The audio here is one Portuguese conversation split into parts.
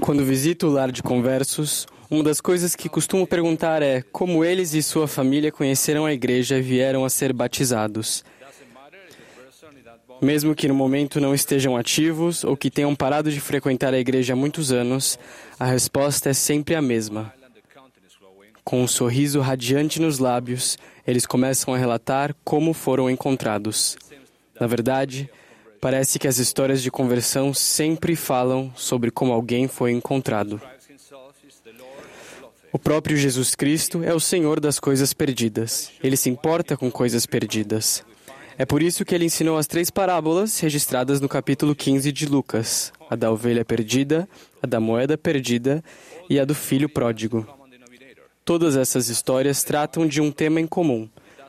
Quando visito o lar de conversos, uma das coisas que costumo perguntar é como eles e sua família conheceram a igreja e vieram a ser batizados. Mesmo que no momento não estejam ativos ou que tenham parado de frequentar a igreja há muitos anos, a resposta é sempre a mesma. Com um sorriso radiante nos lábios, eles começam a relatar como foram encontrados. Na verdade, parece que as histórias de conversão sempre falam sobre como alguém foi encontrado. O próprio Jesus Cristo é o Senhor das coisas perdidas. Ele se importa com coisas perdidas. É por isso que ele ensinou as três parábolas registradas no capítulo 15 de Lucas: a da ovelha perdida, a da moeda perdida e a do filho pródigo. Todas essas histórias tratam de um tema em comum.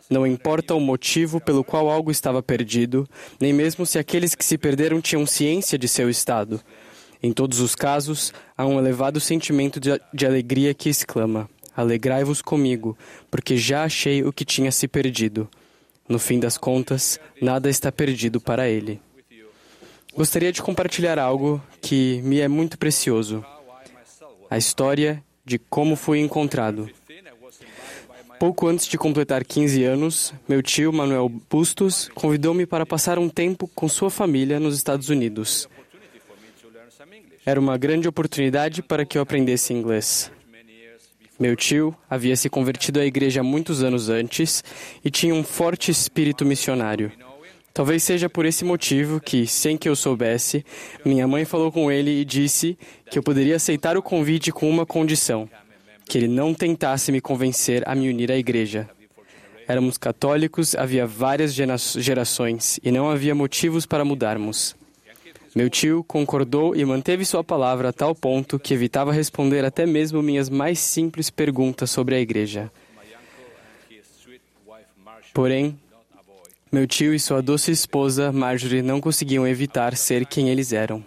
Não importa o motivo pelo qual algo estava perdido, nem mesmo se aqueles que se perderam tinham ciência de seu estado. Em todos os casos, há um elevado sentimento de, de alegria que exclama: Alegrai-vos comigo, porque já achei o que tinha se perdido. No fim das contas, nada está perdido para ele. Gostaria de compartilhar algo que me é muito precioso: a história de como fui encontrado. Pouco antes de completar 15 anos, meu tio Manuel Bustos convidou-me para passar um tempo com sua família nos Estados Unidos. Era uma grande oportunidade para que eu aprendesse inglês. Meu tio havia se convertido à igreja muitos anos antes e tinha um forte espírito missionário. Talvez seja por esse motivo que, sem que eu soubesse, minha mãe falou com ele e disse que eu poderia aceitar o convite com uma condição: que ele não tentasse me convencer a me unir à igreja. Éramos católicos, havia várias gerações e não havia motivos para mudarmos. Meu tio concordou e manteve sua palavra a tal ponto que evitava responder até mesmo minhas mais simples perguntas sobre a igreja. Porém, meu tio e sua doce esposa, Marjorie, não conseguiam evitar ser quem eles eram.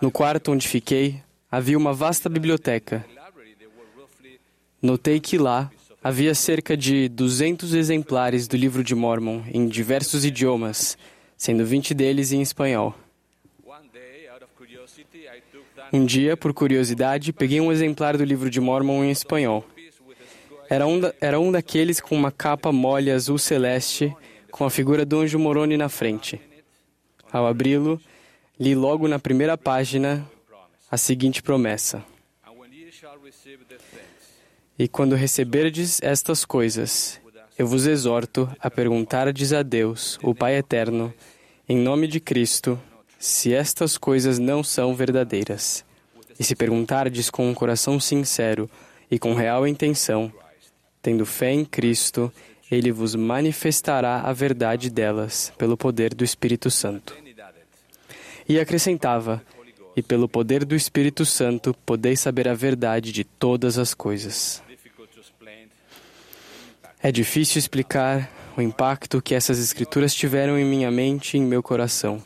No quarto onde fiquei, havia uma vasta biblioteca. Notei que lá havia cerca de 200 exemplares do livro de Mormon em diversos idiomas sendo 20 deles em espanhol. Um dia, por curiosidade, peguei um exemplar do livro de Mormon em espanhol. Era um, da, era um daqueles com uma capa mole azul celeste, com a figura do anjo Moroni na frente. Ao abri-lo, li logo na primeira página a seguinte promessa: E quando receberdes estas coisas, eu vos exorto a perguntardes a Deus, o Pai Eterno, em nome de Cristo, se estas coisas não são verdadeiras. E se perguntardes com um coração sincero e com real intenção, tendo fé em Cristo, ele vos manifestará a verdade delas pelo poder do Espírito Santo. E acrescentava: E pelo poder do Espírito Santo podeis saber a verdade de todas as coisas. É difícil explicar o impacto que essas escrituras tiveram em minha mente e em meu coração.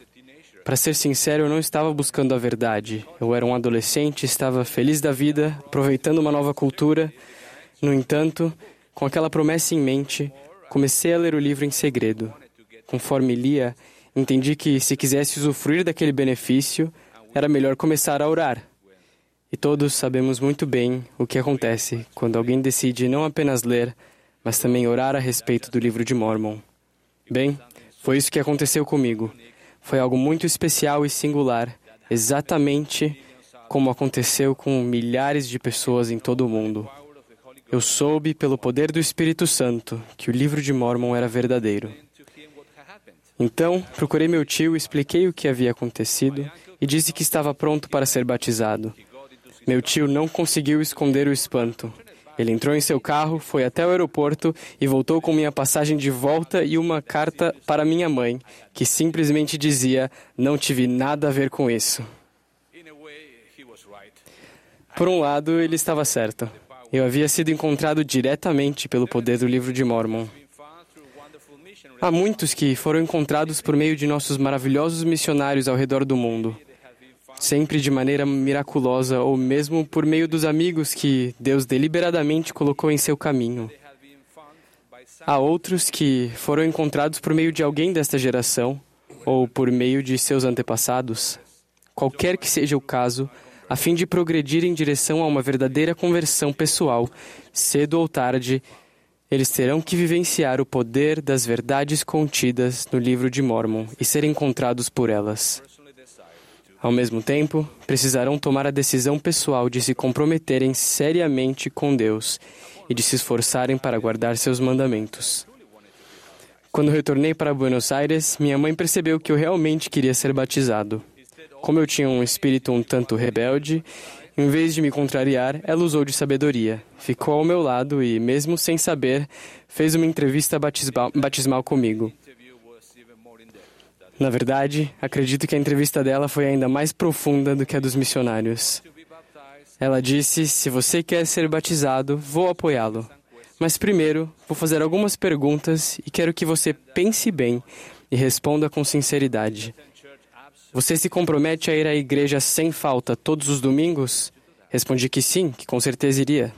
Para ser sincero, eu não estava buscando a verdade. Eu era um adolescente, estava feliz da vida, aproveitando uma nova cultura. No entanto, com aquela promessa em mente, comecei a ler o livro em segredo. Conforme lia, entendi que se quisesse usufruir daquele benefício, era melhor começar a orar. E todos sabemos muito bem o que acontece quando alguém decide não apenas ler, mas também orar a respeito do livro de Mormon. Bem, foi isso que aconteceu comigo. Foi algo muito especial e singular, exatamente como aconteceu com milhares de pessoas em todo o mundo. Eu soube, pelo poder do Espírito Santo, que o livro de Mormon era verdadeiro. Então, procurei meu tio, expliquei o que havia acontecido e disse que estava pronto para ser batizado. Meu tio não conseguiu esconder o espanto. Ele entrou em seu carro, foi até o aeroporto e voltou com minha passagem de volta e uma carta para minha mãe, que simplesmente dizia: Não tive nada a ver com isso. Por um lado, ele estava certo. Eu havia sido encontrado diretamente pelo poder do livro de Mormon. Há muitos que foram encontrados por meio de nossos maravilhosos missionários ao redor do mundo sempre de maneira miraculosa ou mesmo por meio dos amigos que Deus deliberadamente colocou em seu caminho. Há outros que foram encontrados por meio de alguém desta geração ou por meio de seus antepassados, qualquer que seja o caso, a fim de progredir em direção a uma verdadeira conversão pessoal, cedo ou tarde, eles terão que vivenciar o poder das verdades contidas no livro de Mormon e ser encontrados por elas. Ao mesmo tempo, precisarão tomar a decisão pessoal de se comprometerem seriamente com Deus e de se esforçarem para guardar seus mandamentos. Quando retornei para Buenos Aires, minha mãe percebeu que eu realmente queria ser batizado. Como eu tinha um espírito um tanto rebelde, em vez de me contrariar, ela usou de sabedoria. Ficou ao meu lado e, mesmo sem saber, fez uma entrevista batismal, comigo. Na verdade, acredito que a entrevista dela foi ainda mais profunda do que a dos missionários. Ela disse: Se você quer ser batizado, vou apoiá-lo. Mas primeiro, vou fazer algumas perguntas e quero que você pense bem e responda com sinceridade. Você se compromete a ir à igreja sem falta todos os domingos? Respondi que sim, que com certeza iria.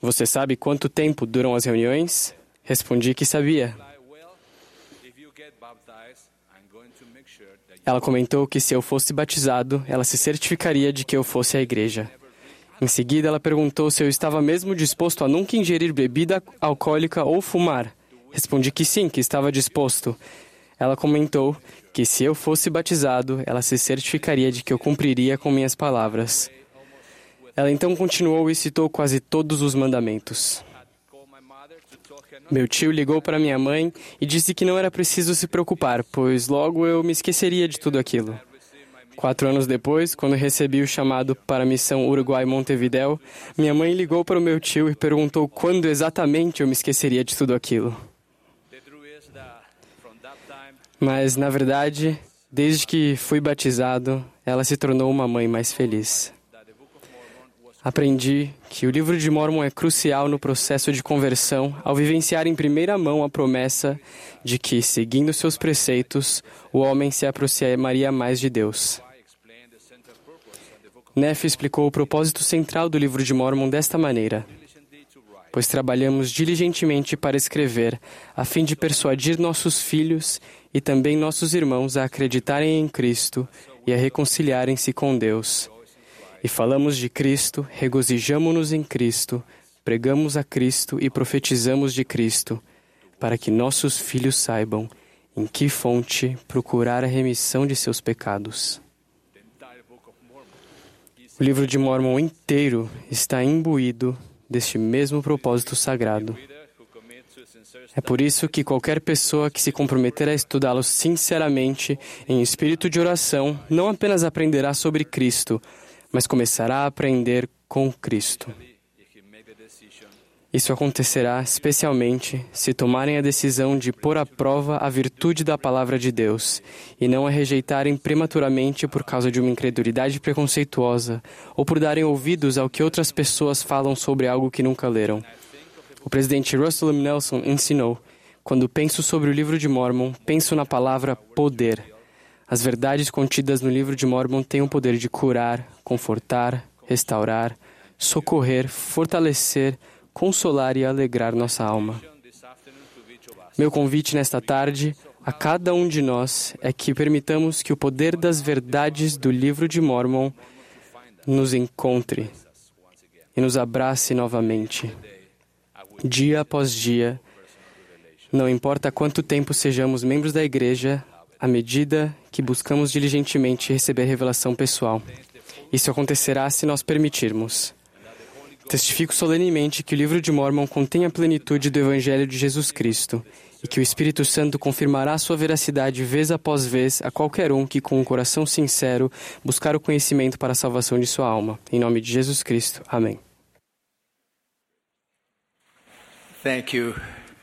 Você sabe quanto tempo duram as reuniões? Respondi que sabia. Ela comentou que se eu fosse batizado, ela se certificaria de que eu fosse à igreja. Em seguida, ela perguntou se eu estava mesmo disposto a nunca ingerir bebida alcoólica ou fumar. Respondi que sim, que estava disposto. Ela comentou que se eu fosse batizado, ela se certificaria de que eu cumpriria com minhas palavras. Ela então continuou e citou quase todos os mandamentos. Meu tio ligou para minha mãe e disse que não era preciso se preocupar, pois logo eu me esqueceria de tudo aquilo. Quatro anos depois, quando recebi o chamado para a missão Uruguai-Montevidéu, minha mãe ligou para o meu tio e perguntou quando exatamente eu me esqueceria de tudo aquilo. Mas, na verdade, desde que fui batizado, ela se tornou uma mãe mais feliz. Aprendi que o livro de Mormon é crucial no processo de conversão ao vivenciar em primeira mão a promessa de que, seguindo seus preceitos, o homem se aproximaria mais de Deus. Neff explicou o propósito central do livro de Mormon desta maneira: Pois trabalhamos diligentemente para escrever, a fim de persuadir nossos filhos e também nossos irmãos a acreditarem em Cristo e a reconciliarem-se com Deus e falamos de Cristo, regozijamo-nos em Cristo, pregamos a Cristo e profetizamos de Cristo, para que nossos filhos saibam em que fonte procurar a remissão de seus pecados. O livro de Mormon inteiro está imbuído deste mesmo propósito sagrado. É por isso que qualquer pessoa que se comprometer a estudá-lo sinceramente, em espírito de oração, não apenas aprenderá sobre Cristo, mas começará a aprender com Cristo. Isso acontecerá especialmente se tomarem a decisão de pôr à prova a virtude da palavra de Deus e não a rejeitarem prematuramente por causa de uma incredulidade preconceituosa ou por darem ouvidos ao que outras pessoas falam sobre algo que nunca leram. O presidente Russell M. Nelson ensinou: quando penso sobre o livro de Mormon, penso na palavra poder. As verdades contidas no livro de Mormon têm o poder de curar, confortar, restaurar, socorrer, fortalecer, consolar e alegrar nossa alma. Meu convite nesta tarde a cada um de nós é que permitamos que o poder das verdades do livro de Mormon nos encontre e nos abrace novamente, dia após dia. Não importa quanto tempo sejamos membros da igreja, à medida que buscamos diligentemente receber revelação pessoal. Isso acontecerá se nós permitirmos. Testifico solenemente que o livro de Mormon contém a plenitude do Evangelho de Jesus Cristo e que o Espírito Santo confirmará sua veracidade vez após vez a qualquer um que, com um coração sincero, buscar o conhecimento para a salvação de sua alma. Em nome de Jesus Cristo. Amém. Thank you.